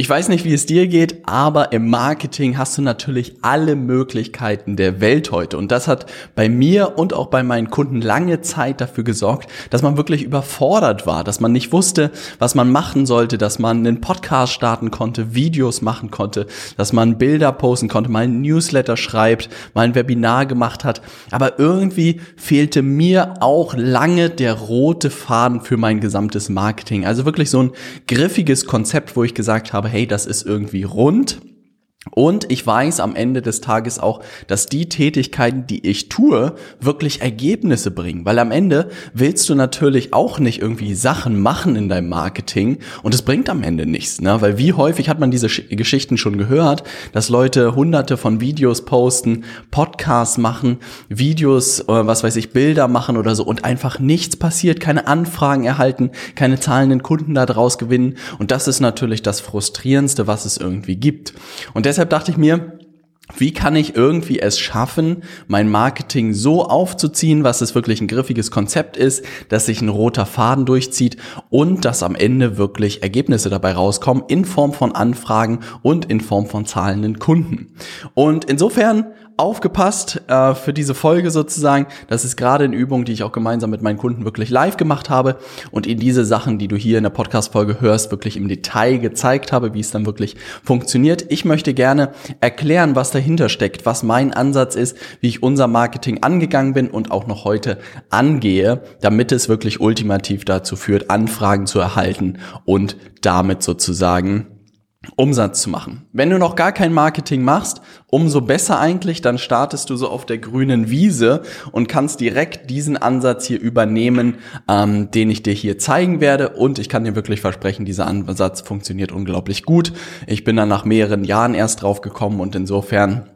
Ich weiß nicht, wie es dir geht, aber im Marketing hast du natürlich alle Möglichkeiten der Welt heute. Und das hat bei mir und auch bei meinen Kunden lange Zeit dafür gesorgt, dass man wirklich überfordert war, dass man nicht wusste, was man machen sollte, dass man einen Podcast starten konnte, Videos machen konnte, dass man Bilder posten konnte, mal ein Newsletter schreibt, mal ein Webinar gemacht hat. Aber irgendwie fehlte mir auch lange der rote Faden für mein gesamtes Marketing. Also wirklich so ein griffiges Konzept, wo ich gesagt habe, hey, das ist irgendwie rund und ich weiß am Ende des Tages auch, dass die Tätigkeiten, die ich tue, wirklich Ergebnisse bringen. Weil am Ende willst du natürlich auch nicht irgendwie Sachen machen in deinem Marketing und es bringt am Ende nichts. Ne? Weil wie häufig hat man diese Geschichten schon gehört, dass Leute hunderte von Videos posten, Podcasts machen, Videos, äh, was weiß ich, Bilder machen oder so und einfach nichts passiert, keine Anfragen erhalten, keine zahlenden Kunden daraus gewinnen. Und das ist natürlich das Frustrierendste, was es irgendwie gibt. Und deshalb deshalb dachte ich mir, wie kann ich irgendwie es schaffen, mein Marketing so aufzuziehen, was es wirklich ein griffiges Konzept ist, dass sich ein roter Faden durchzieht und dass am Ende wirklich Ergebnisse dabei rauskommen in Form von Anfragen und in Form von zahlenden Kunden. Und insofern aufgepasst äh, für diese Folge sozusagen. Das ist gerade eine Übung, die ich auch gemeinsam mit meinen Kunden wirklich live gemacht habe und in diese Sachen, die du hier in der Podcast-Folge hörst, wirklich im Detail gezeigt habe, wie es dann wirklich funktioniert. Ich möchte gerne erklären, was dahinter steckt, was mein Ansatz ist, wie ich unser Marketing angegangen bin und auch noch heute angehe, damit es wirklich ultimativ dazu führt, Anfragen zu erhalten und damit sozusagen Umsatz zu machen. Wenn du noch gar kein Marketing machst, umso besser eigentlich, dann startest du so auf der grünen Wiese und kannst direkt diesen Ansatz hier übernehmen, ähm, den ich dir hier zeigen werde. Und ich kann dir wirklich versprechen, dieser Ansatz funktioniert unglaublich gut. Ich bin dann nach mehreren Jahren erst drauf gekommen und insofern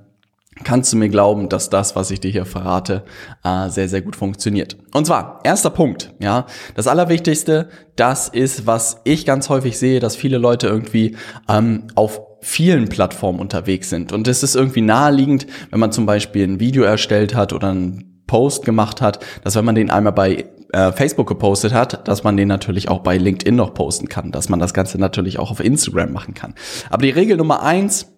kannst du mir glauben, dass das, was ich dir hier verrate, äh, sehr, sehr gut funktioniert. Und zwar, erster Punkt, ja, das Allerwichtigste, das ist, was ich ganz häufig sehe, dass viele Leute irgendwie ähm, auf vielen Plattformen unterwegs sind. Und es ist irgendwie naheliegend, wenn man zum Beispiel ein Video erstellt hat oder einen Post gemacht hat, dass wenn man den einmal bei äh, Facebook gepostet hat, dass man den natürlich auch bei LinkedIn noch posten kann, dass man das Ganze natürlich auch auf Instagram machen kann. Aber die Regel Nummer eins,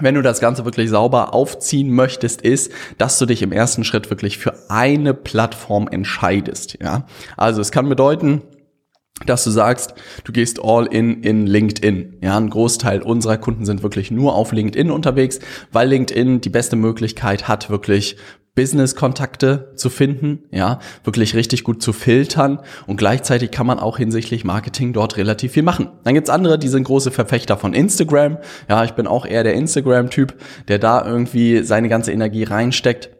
wenn du das Ganze wirklich sauber aufziehen möchtest, ist, dass du dich im ersten Schritt wirklich für eine Plattform entscheidest. Ja, also es kann bedeuten, dass du sagst, du gehst all in in LinkedIn. Ja, ein Großteil unserer Kunden sind wirklich nur auf LinkedIn unterwegs, weil LinkedIn die beste Möglichkeit hat, wirklich Business-Kontakte zu finden, ja, wirklich richtig gut zu filtern und gleichzeitig kann man auch hinsichtlich Marketing dort relativ viel machen. Dann gibt's andere, die sind große Verfechter von Instagram. Ja, ich bin auch eher der Instagram-Typ, der da irgendwie seine ganze Energie reinsteckt.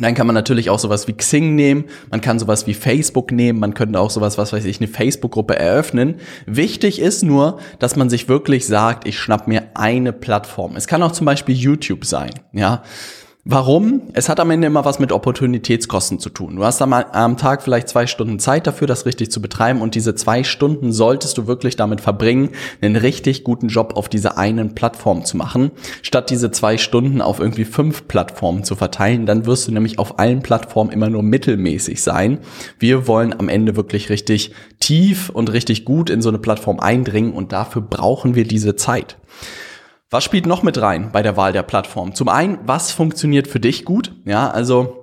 Dann kann man natürlich auch sowas wie Xing nehmen, man kann sowas wie Facebook nehmen, man könnte auch sowas, was weiß ich, eine Facebook-Gruppe eröffnen. Wichtig ist nur, dass man sich wirklich sagt, ich schnapp mir eine Plattform. Es kann auch zum Beispiel YouTube sein, ja. Warum? Es hat am Ende immer was mit Opportunitätskosten zu tun. Du hast am Tag vielleicht zwei Stunden Zeit dafür, das richtig zu betreiben und diese zwei Stunden solltest du wirklich damit verbringen, einen richtig guten Job auf dieser einen Plattform zu machen, statt diese zwei Stunden auf irgendwie fünf Plattformen zu verteilen. Dann wirst du nämlich auf allen Plattformen immer nur mittelmäßig sein. Wir wollen am Ende wirklich richtig tief und richtig gut in so eine Plattform eindringen und dafür brauchen wir diese Zeit. Was spielt noch mit rein bei der Wahl der Plattform? Zum einen, was funktioniert für dich gut? Ja, also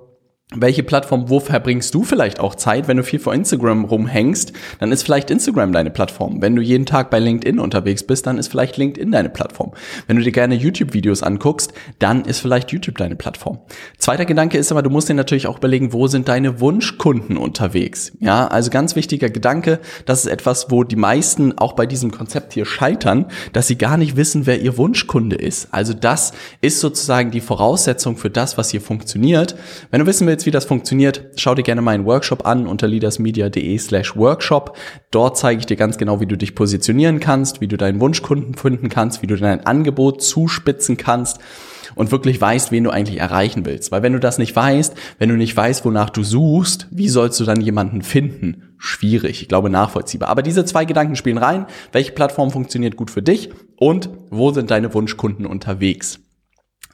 welche Plattform, wo verbringst du vielleicht auch Zeit? Wenn du viel vor Instagram rumhängst, dann ist vielleicht Instagram deine Plattform. Wenn du jeden Tag bei LinkedIn unterwegs bist, dann ist vielleicht LinkedIn deine Plattform. Wenn du dir gerne YouTube-Videos anguckst, dann ist vielleicht YouTube deine Plattform. Zweiter Gedanke ist aber, du musst dir natürlich auch überlegen, wo sind deine Wunschkunden unterwegs? Ja, also ganz wichtiger Gedanke, das ist etwas, wo die meisten auch bei diesem Konzept hier scheitern, dass sie gar nicht wissen, wer ihr Wunschkunde ist. Also das ist sozusagen die Voraussetzung für das, was hier funktioniert. Wenn du wissen willst, willst, wie das funktioniert, schau dir gerne meinen Workshop an unter leadersmedia.de slash workshop. Dort zeige ich dir ganz genau, wie du dich positionieren kannst, wie du deinen Wunschkunden finden kannst, wie du dein Angebot zuspitzen kannst und wirklich weißt, wen du eigentlich erreichen willst. Weil wenn du das nicht weißt, wenn du nicht weißt, wonach du suchst, wie sollst du dann jemanden finden? Schwierig, ich glaube nachvollziehbar. Aber diese zwei Gedanken spielen rein. Welche Plattform funktioniert gut für dich und wo sind deine Wunschkunden unterwegs?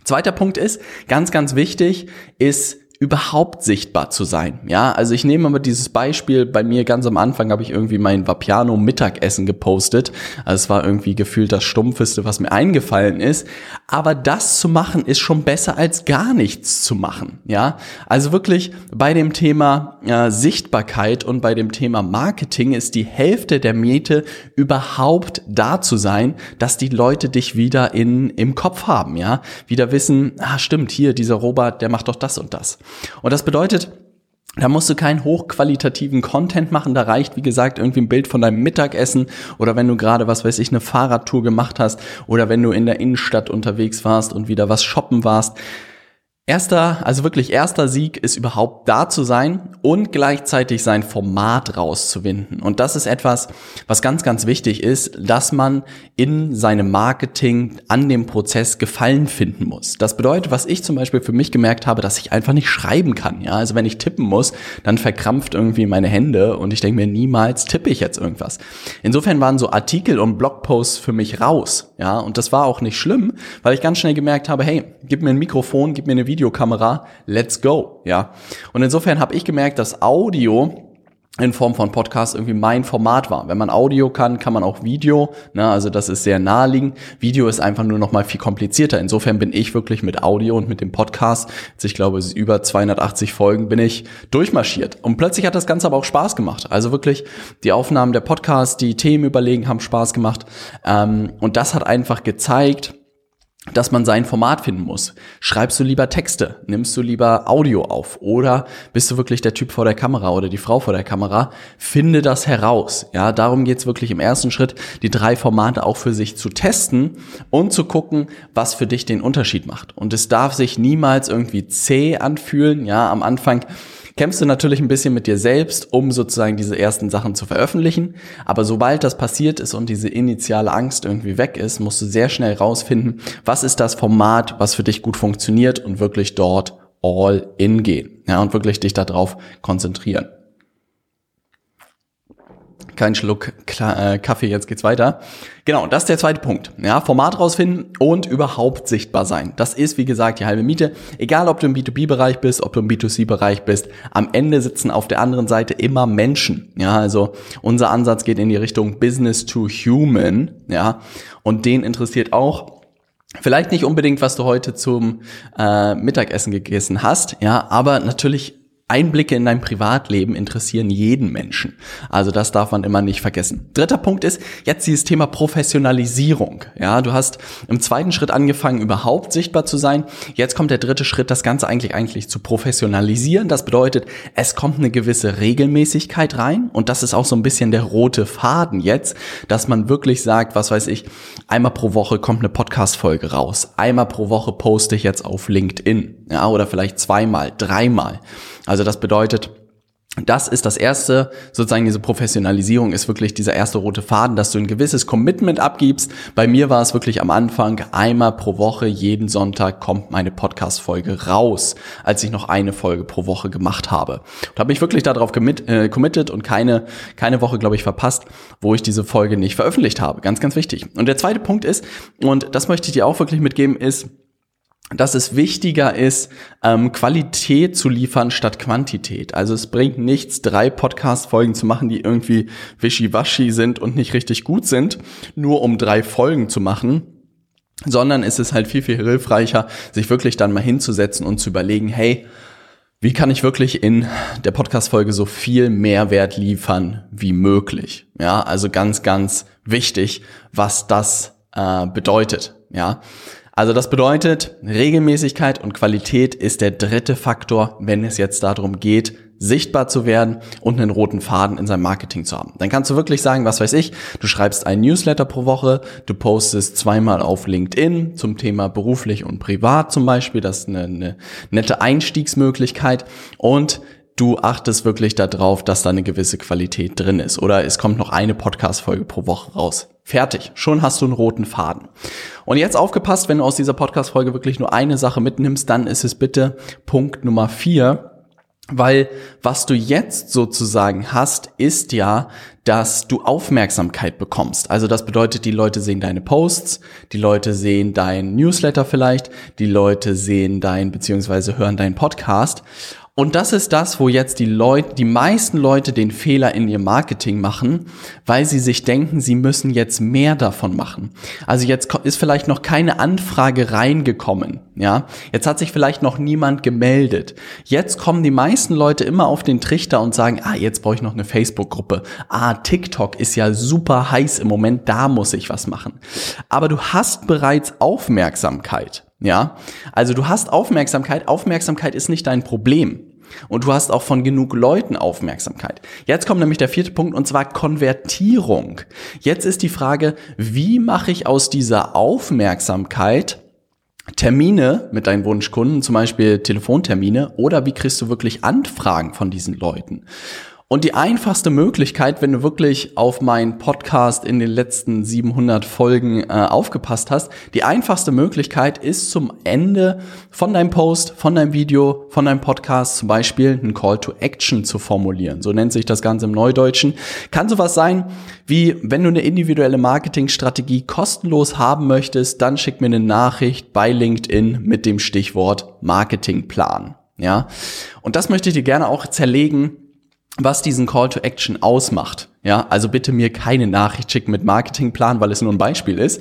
Zweiter Punkt ist, ganz, ganz wichtig, ist überhaupt sichtbar zu sein. Ja, also ich nehme mal dieses Beispiel, bei mir ganz am Anfang habe ich irgendwie mein Vapiano Mittagessen gepostet. Also es war irgendwie gefühlt das stumpfeste, was mir eingefallen ist. Aber das zu machen ist schon besser als gar nichts zu machen. Ja, also wirklich bei dem Thema äh, Sichtbarkeit und bei dem Thema Marketing ist die Hälfte der Miete überhaupt da zu sein, dass die Leute dich wieder in, im Kopf haben. Ja, wieder wissen, ah stimmt, hier dieser Robert, der macht doch das und das. Und das bedeutet, da musst du keinen hochqualitativen Content machen. Da reicht, wie gesagt, irgendwie ein Bild von deinem Mittagessen oder wenn du gerade, was weiß ich, eine Fahrradtour gemacht hast oder wenn du in der Innenstadt unterwegs warst und wieder was shoppen warst. Erster, also wirklich erster Sieg ist überhaupt da zu sein und gleichzeitig sein Format rauszuwinden. Und das ist etwas, was ganz, ganz wichtig ist, dass man in seinem Marketing an dem Prozess Gefallen finden muss. Das bedeutet, was ich zum Beispiel für mich gemerkt habe, dass ich einfach nicht schreiben kann. Ja, also wenn ich tippen muss, dann verkrampft irgendwie meine Hände und ich denke mir, niemals tippe ich jetzt irgendwas. Insofern waren so Artikel und Blogposts für mich raus. Ja, und das war auch nicht schlimm, weil ich ganz schnell gemerkt habe, hey, gib mir ein Mikrofon, gib mir eine Videokamera, let's go, ja. Und insofern habe ich gemerkt, dass Audio in Form von Podcast irgendwie mein Format war. Wenn man Audio kann, kann man auch Video. Ne? Also das ist sehr naheliegend. Video ist einfach nur noch mal viel komplizierter. Insofern bin ich wirklich mit Audio und mit dem Podcast, jetzt ich glaube, es ist über 280 Folgen, bin ich durchmarschiert. Und plötzlich hat das Ganze aber auch Spaß gemacht. Also wirklich die Aufnahmen der Podcasts, die Themen überlegen, haben Spaß gemacht. Ähm, und das hat einfach gezeigt, dass man sein Format finden muss. Schreibst du lieber Texte? Nimmst du lieber Audio auf? Oder bist du wirklich der Typ vor der Kamera oder die Frau vor der Kamera? Finde das heraus. Ja, darum geht's wirklich im ersten Schritt, die drei Formate auch für sich zu testen und zu gucken, was für dich den Unterschied macht. Und es darf sich niemals irgendwie zäh anfühlen. Ja, am Anfang kämpfst du natürlich ein bisschen mit dir selbst, um sozusagen diese ersten Sachen zu veröffentlichen. Aber sobald das passiert ist und diese initiale Angst irgendwie weg ist, musst du sehr schnell rausfinden, was ist das Format, was für dich gut funktioniert und wirklich dort all in gehen. Ja, und wirklich dich darauf konzentrieren kein Schluck äh, Kaffee, jetzt geht's weiter. Genau, das ist der zweite Punkt. Ja, Format rausfinden und überhaupt sichtbar sein. Das ist, wie gesagt, die halbe Miete. Egal, ob du im B2B-Bereich bist, ob du im B2C-Bereich bist, am Ende sitzen auf der anderen Seite immer Menschen. Ja, also unser Ansatz geht in die Richtung Business to Human. Ja, und den interessiert auch Vielleicht nicht unbedingt, was du heute zum äh, Mittagessen gegessen hast, ja, aber natürlich Einblicke in dein Privatleben interessieren jeden Menschen. Also das darf man immer nicht vergessen. Dritter Punkt ist jetzt dieses Thema Professionalisierung. Ja, du hast im zweiten Schritt angefangen, überhaupt sichtbar zu sein. Jetzt kommt der dritte Schritt, das Ganze eigentlich eigentlich zu professionalisieren. Das bedeutet, es kommt eine gewisse Regelmäßigkeit rein und das ist auch so ein bisschen der rote Faden jetzt, dass man wirklich sagt, was weiß ich, einmal pro Woche kommt eine Podcast-Folge raus. Einmal pro Woche poste ich jetzt auf LinkedIn. Ja, oder vielleicht zweimal, dreimal. Also das bedeutet, das ist das erste, sozusagen diese Professionalisierung ist wirklich dieser erste rote Faden, dass du ein gewisses Commitment abgibst. Bei mir war es wirklich am Anfang einmal pro Woche, jeden Sonntag kommt meine Podcast-Folge raus, als ich noch eine Folge pro Woche gemacht habe. Und habe mich wirklich darauf commit, äh, committed und keine, keine Woche, glaube ich, verpasst, wo ich diese Folge nicht veröffentlicht habe. Ganz, ganz wichtig. Und der zweite Punkt ist, und das möchte ich dir auch wirklich mitgeben, ist, dass es wichtiger ist, ähm, Qualität zu liefern statt Quantität. Also es bringt nichts, drei Podcast-Folgen zu machen, die irgendwie wischiwaschi sind und nicht richtig gut sind, nur um drei Folgen zu machen, sondern es ist halt viel, viel hilfreicher, sich wirklich dann mal hinzusetzen und zu überlegen, hey, wie kann ich wirklich in der Podcast-Folge so viel Mehrwert liefern wie möglich? Ja, also ganz, ganz wichtig, was das äh, bedeutet. Ja, also das bedeutet, Regelmäßigkeit und Qualität ist der dritte Faktor, wenn es jetzt darum geht, sichtbar zu werden und einen roten Faden in seinem Marketing zu haben. Dann kannst du wirklich sagen, was weiß ich, du schreibst ein Newsletter pro Woche, du postest zweimal auf LinkedIn zum Thema beruflich und privat zum Beispiel, das ist eine, eine nette Einstiegsmöglichkeit und du achtest wirklich darauf, dass da eine gewisse Qualität drin ist. Oder es kommt noch eine Podcast-Folge pro Woche raus. Fertig. Schon hast du einen roten Faden. Und jetzt aufgepasst, wenn du aus dieser Podcast-Folge wirklich nur eine Sache mitnimmst, dann ist es bitte Punkt Nummer vier. Weil was du jetzt sozusagen hast, ist ja, dass du Aufmerksamkeit bekommst. Also das bedeutet, die Leute sehen deine Posts, die Leute sehen dein Newsletter vielleicht, die Leute sehen dein beziehungsweise hören deinen Podcast und das ist das, wo jetzt die Leute, die meisten Leute den Fehler in ihr Marketing machen, weil sie sich denken, sie müssen jetzt mehr davon machen. Also jetzt ist vielleicht noch keine Anfrage reingekommen, ja. Jetzt hat sich vielleicht noch niemand gemeldet. Jetzt kommen die meisten Leute immer auf den Trichter und sagen, ah, jetzt brauche ich noch eine Facebook-Gruppe. Ah, TikTok ist ja super heiß im Moment, da muss ich was machen. Aber du hast bereits Aufmerksamkeit. Ja, also du hast Aufmerksamkeit. Aufmerksamkeit ist nicht dein Problem. Und du hast auch von genug Leuten Aufmerksamkeit. Jetzt kommt nämlich der vierte Punkt und zwar Konvertierung. Jetzt ist die Frage, wie mache ich aus dieser Aufmerksamkeit Termine mit deinen Wunschkunden, zum Beispiel Telefontermine, oder wie kriegst du wirklich Anfragen von diesen Leuten? Und die einfachste Möglichkeit, wenn du wirklich auf meinen Podcast in den letzten 700 Folgen äh, aufgepasst hast, die einfachste Möglichkeit ist zum Ende von deinem Post, von deinem Video, von deinem Podcast zum Beispiel einen Call to Action zu formulieren. So nennt sich das Ganze im Neudeutschen. Kann sowas sein wie, wenn du eine individuelle Marketingstrategie kostenlos haben möchtest, dann schick mir eine Nachricht bei LinkedIn mit dem Stichwort Marketingplan. Ja, und das möchte ich dir gerne auch zerlegen was diesen Call to Action ausmacht. Ja, also bitte mir keine Nachricht schicken mit Marketingplan, weil es nur ein Beispiel ist.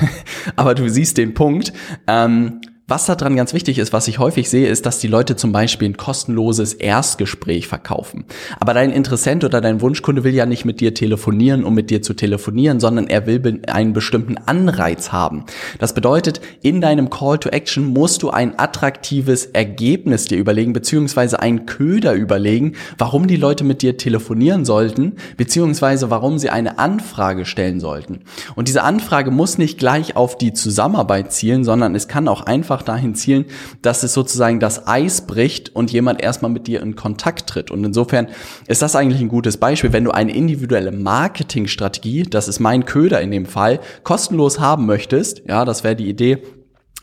Aber du siehst den Punkt. Ähm, was daran ganz wichtig ist, was ich häufig sehe, ist, dass die Leute zum Beispiel ein kostenloses Erstgespräch verkaufen. Aber dein Interessent oder dein Wunschkunde will ja nicht mit dir telefonieren, um mit dir zu telefonieren, sondern er will einen bestimmten Anreiz haben. Das bedeutet, in deinem Call to Action musst du ein attraktives Ergebnis dir überlegen, beziehungsweise einen Köder überlegen, warum die Leute mit dir telefonieren sollten, beziehungsweise warum sie eine Anfrage stellen sollten. Und diese Anfrage muss nicht gleich auf die Zusammenarbeit zielen, sondern es kann auch einfach einfach dahin zielen, dass es sozusagen das Eis bricht und jemand erstmal mit dir in Kontakt tritt. Und insofern ist das eigentlich ein gutes Beispiel, wenn du eine individuelle Marketingstrategie, das ist mein Köder in dem Fall, kostenlos haben möchtest, ja, das wäre die Idee,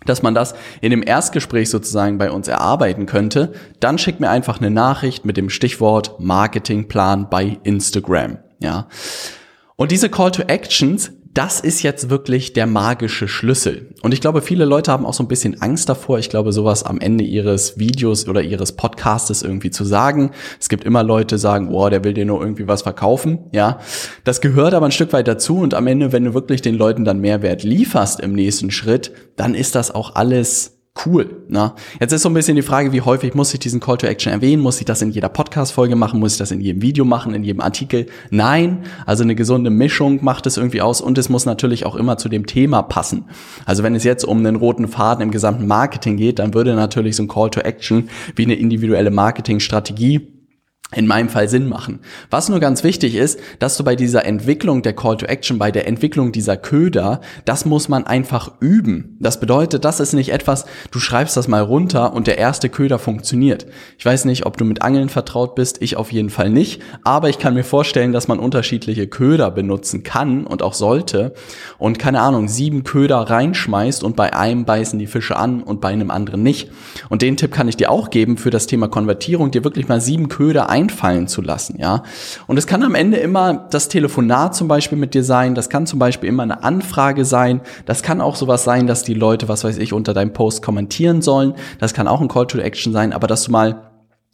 dass man das in dem Erstgespräch sozusagen bei uns erarbeiten könnte, dann schick mir einfach eine Nachricht mit dem Stichwort Marketingplan bei Instagram, ja. Und diese Call to Actions, das ist jetzt wirklich der magische Schlüssel. Und ich glaube, viele Leute haben auch so ein bisschen Angst davor. Ich glaube, sowas am Ende ihres Videos oder ihres Podcastes irgendwie zu sagen. Es gibt immer Leute, die sagen, boah, der will dir nur irgendwie was verkaufen. Ja, das gehört aber ein Stück weit dazu. Und am Ende, wenn du wirklich den Leuten dann Mehrwert lieferst im nächsten Schritt, dann ist das auch alles cool. Ne? Jetzt ist so ein bisschen die Frage, wie häufig muss ich diesen Call to Action erwähnen? Muss ich das in jeder Podcast-Folge machen? Muss ich das in jedem Video machen? In jedem Artikel? Nein. Also eine gesunde Mischung macht es irgendwie aus und es muss natürlich auch immer zu dem Thema passen. Also wenn es jetzt um einen roten Faden im gesamten Marketing geht, dann würde natürlich so ein Call to Action wie eine individuelle Marketingstrategie in meinem Fall Sinn machen. Was nur ganz wichtig ist, dass du bei dieser Entwicklung der Call to Action, bei der Entwicklung dieser Köder, das muss man einfach üben. Das bedeutet, das ist nicht etwas, du schreibst das mal runter und der erste Köder funktioniert. Ich weiß nicht, ob du mit Angeln vertraut bist, ich auf jeden Fall nicht, aber ich kann mir vorstellen, dass man unterschiedliche Köder benutzen kann und auch sollte und keine Ahnung, sieben Köder reinschmeißt und bei einem beißen die Fische an und bei einem anderen nicht. Und den Tipp kann ich dir auch geben für das Thema Konvertierung, dir wirklich mal sieben Köder ein einfallen zu lassen, ja. Und es kann am Ende immer das Telefonat zum Beispiel mit dir sein, das kann zum Beispiel immer eine Anfrage sein, das kann auch sowas sein, dass die Leute, was weiß ich, unter deinem Post kommentieren sollen, das kann auch ein Call to Action sein, aber dass du mal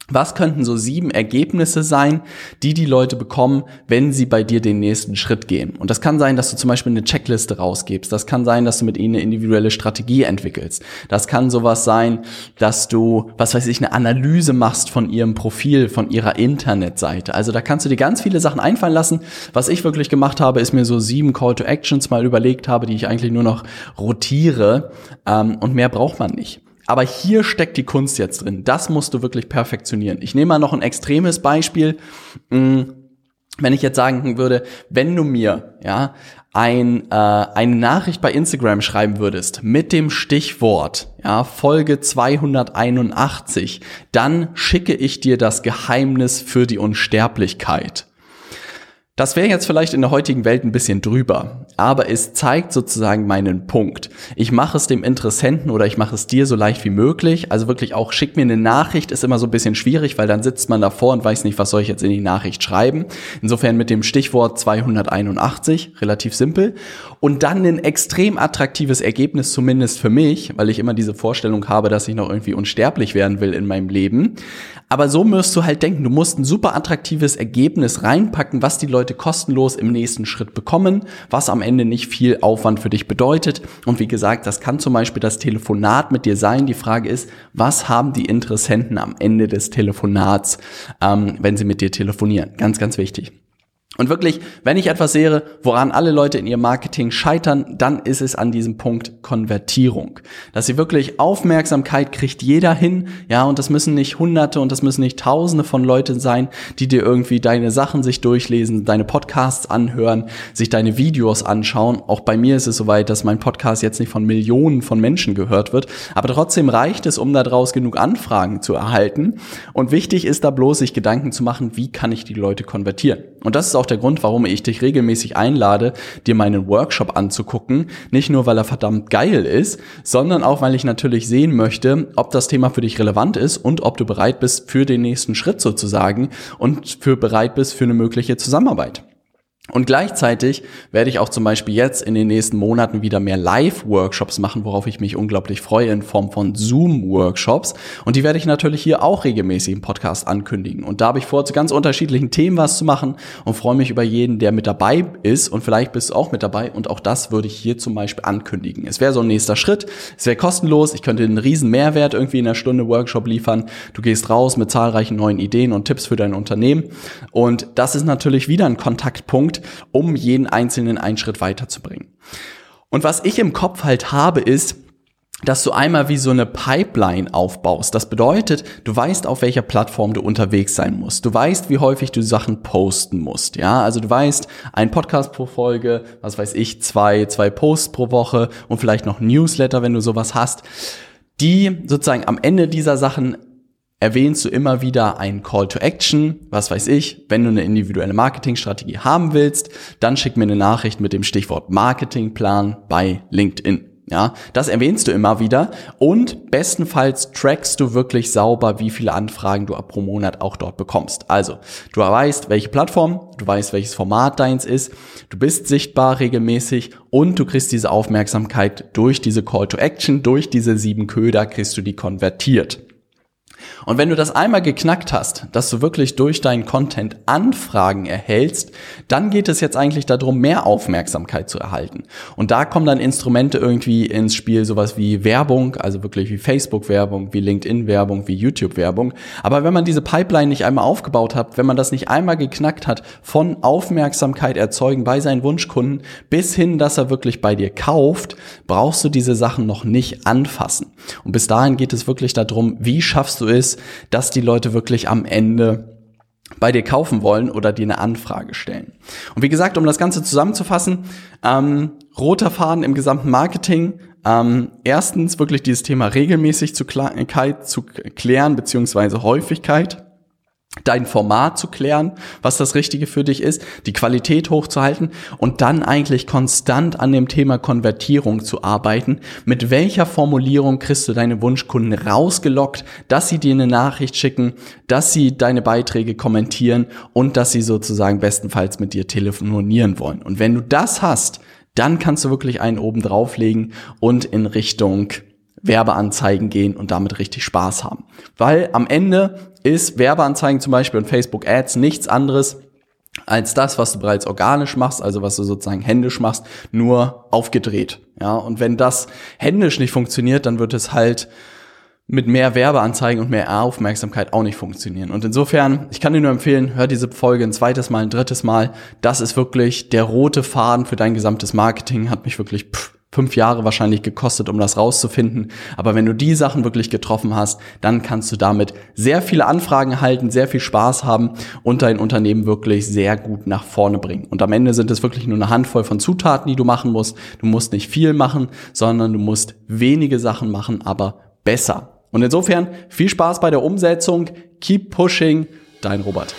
was könnten so sieben Ergebnisse sein, die die Leute bekommen, wenn sie bei dir den nächsten Schritt gehen? Und das kann sein, dass du zum Beispiel eine Checkliste rausgibst. Das kann sein, dass du mit ihnen eine individuelle Strategie entwickelst. Das kann sowas sein, dass du, was weiß ich, eine Analyse machst von ihrem Profil, von ihrer Internetseite. Also da kannst du dir ganz viele Sachen einfallen lassen. Was ich wirklich gemacht habe, ist mir so sieben Call to Actions mal überlegt habe, die ich eigentlich nur noch rotiere. Ähm, und mehr braucht man nicht. Aber hier steckt die Kunst jetzt drin. Das musst du wirklich perfektionieren. Ich nehme mal noch ein extremes Beispiel. Hm, wenn ich jetzt sagen würde, wenn du mir ja ein, äh, eine Nachricht bei Instagram schreiben würdest mit dem Stichwort ja, Folge 281, dann schicke ich dir das Geheimnis für die Unsterblichkeit. Das wäre jetzt vielleicht in der heutigen Welt ein bisschen drüber, aber es zeigt sozusagen meinen Punkt. Ich mache es dem Interessenten oder ich mache es dir so leicht wie möglich. Also wirklich auch, schick mir eine Nachricht, ist immer so ein bisschen schwierig, weil dann sitzt man davor und weiß nicht, was soll ich jetzt in die Nachricht schreiben. Insofern mit dem Stichwort 281, relativ simpel. Und dann ein extrem attraktives Ergebnis, zumindest für mich, weil ich immer diese Vorstellung habe, dass ich noch irgendwie unsterblich werden will in meinem Leben. Aber so müsst du halt denken, du musst ein super attraktives Ergebnis reinpacken, was die Leute kostenlos im nächsten Schritt bekommen, was am Ende nicht viel Aufwand für dich bedeutet. Und wie gesagt, das kann zum Beispiel das Telefonat mit dir sein. Die Frage ist, was haben die Interessenten am Ende des Telefonats, ähm, wenn sie mit dir telefonieren? Ganz, ganz wichtig. Und wirklich, wenn ich etwas sehe, woran alle Leute in ihrem Marketing scheitern, dann ist es an diesem Punkt Konvertierung. Dass sie wirklich Aufmerksamkeit kriegt jeder hin, ja, und das müssen nicht hunderte und das müssen nicht tausende von Leuten sein, die dir irgendwie deine Sachen sich durchlesen, deine Podcasts anhören, sich deine Videos anschauen. Auch bei mir ist es soweit, dass mein Podcast jetzt nicht von Millionen von Menschen gehört wird, aber trotzdem reicht es, um daraus genug Anfragen zu erhalten. Und wichtig ist da bloß, sich Gedanken zu machen, wie kann ich die Leute konvertieren. Und das ist auch der Grund, warum ich dich regelmäßig einlade, dir meinen Workshop anzugucken. Nicht nur, weil er verdammt geil ist, sondern auch, weil ich natürlich sehen möchte, ob das Thema für dich relevant ist und ob du bereit bist für den nächsten Schritt sozusagen und für bereit bist für eine mögliche Zusammenarbeit. Und gleichzeitig werde ich auch zum Beispiel jetzt in den nächsten Monaten wieder mehr Live-Workshops machen, worauf ich mich unglaublich freue in Form von Zoom-Workshops. Und die werde ich natürlich hier auch regelmäßig im Podcast ankündigen. Und da habe ich vor, zu ganz unterschiedlichen Themen was zu machen und freue mich über jeden, der mit dabei ist. Und vielleicht bist du auch mit dabei. Und auch das würde ich hier zum Beispiel ankündigen. Es wäre so ein nächster Schritt. Es wäre kostenlos. Ich könnte einen riesen Mehrwert irgendwie in einer Stunde Workshop liefern. Du gehst raus mit zahlreichen neuen Ideen und Tipps für dein Unternehmen. Und das ist natürlich wieder ein Kontaktpunkt, um jeden einzelnen einen Schritt weiterzubringen. Und was ich im Kopf halt habe, ist, dass du einmal wie so eine Pipeline aufbaust. Das bedeutet, du weißt, auf welcher Plattform du unterwegs sein musst. Du weißt, wie häufig du Sachen posten musst. Ja, also du weißt, ein Podcast pro Folge, was weiß ich, zwei, zwei Posts pro Woche und vielleicht noch Newsletter, wenn du sowas hast, die sozusagen am Ende dieser Sachen erwähnst du immer wieder einen Call to Action, was weiß ich, wenn du eine individuelle Marketingstrategie haben willst, dann schick mir eine Nachricht mit dem Stichwort Marketingplan bei LinkedIn. Ja, das erwähnst du immer wieder und bestenfalls trackst du wirklich sauber, wie viele Anfragen du pro Monat auch dort bekommst. Also, du weißt, welche Plattform, du weißt, welches Format deins ist, du bist sichtbar regelmäßig und du kriegst diese Aufmerksamkeit durch diese Call to Action, durch diese sieben Köder kriegst du die konvertiert. Und wenn du das einmal geknackt hast, dass du wirklich durch deinen Content Anfragen erhältst, dann geht es jetzt eigentlich darum, mehr Aufmerksamkeit zu erhalten. Und da kommen dann Instrumente irgendwie ins Spiel, sowas wie Werbung, also wirklich wie Facebook-Werbung, wie LinkedIn-Werbung, wie YouTube-Werbung. Aber wenn man diese Pipeline nicht einmal aufgebaut hat, wenn man das nicht einmal geknackt hat, von Aufmerksamkeit erzeugen bei seinen Wunschkunden bis hin, dass er wirklich bei dir kauft, brauchst du diese Sachen noch nicht anfassen. Und bis dahin geht es wirklich darum, wie schaffst du es, dass die Leute wirklich am Ende bei dir kaufen wollen oder dir eine Anfrage stellen. Und wie gesagt, um das Ganze zusammenzufassen, ähm, roter Faden im gesamten Marketing. Ähm, erstens wirklich dieses Thema Regelmäßig zu, zu klären, beziehungsweise Häufigkeit dein Format zu klären, was das Richtige für dich ist, die Qualität hochzuhalten und dann eigentlich konstant an dem Thema Konvertierung zu arbeiten. Mit welcher Formulierung kriegst du deine Wunschkunden rausgelockt, dass sie dir eine Nachricht schicken, dass sie deine Beiträge kommentieren und dass sie sozusagen bestenfalls mit dir telefonieren wollen. Und wenn du das hast, dann kannst du wirklich einen oben drauflegen und in Richtung Werbeanzeigen gehen und damit richtig Spaß haben. Weil am Ende ist Werbeanzeigen zum Beispiel und Facebook Ads nichts anderes als das, was du bereits organisch machst, also was du sozusagen händisch machst, nur aufgedreht. Ja, und wenn das händisch nicht funktioniert, dann wird es halt mit mehr Werbeanzeigen und mehr Aufmerksamkeit auch nicht funktionieren. Und insofern, ich kann dir nur empfehlen, hör diese Folge ein zweites Mal, ein drittes Mal. Das ist wirklich der rote Faden für dein gesamtes Marketing, hat mich wirklich pff, fünf Jahre wahrscheinlich gekostet, um das rauszufinden. Aber wenn du die Sachen wirklich getroffen hast, dann kannst du damit sehr viele Anfragen erhalten, sehr viel Spaß haben und dein Unternehmen wirklich sehr gut nach vorne bringen. Und am Ende sind es wirklich nur eine Handvoll von Zutaten, die du machen musst. Du musst nicht viel machen, sondern du musst wenige Sachen machen, aber besser. Und insofern viel Spaß bei der Umsetzung. Keep pushing. Dein Robert.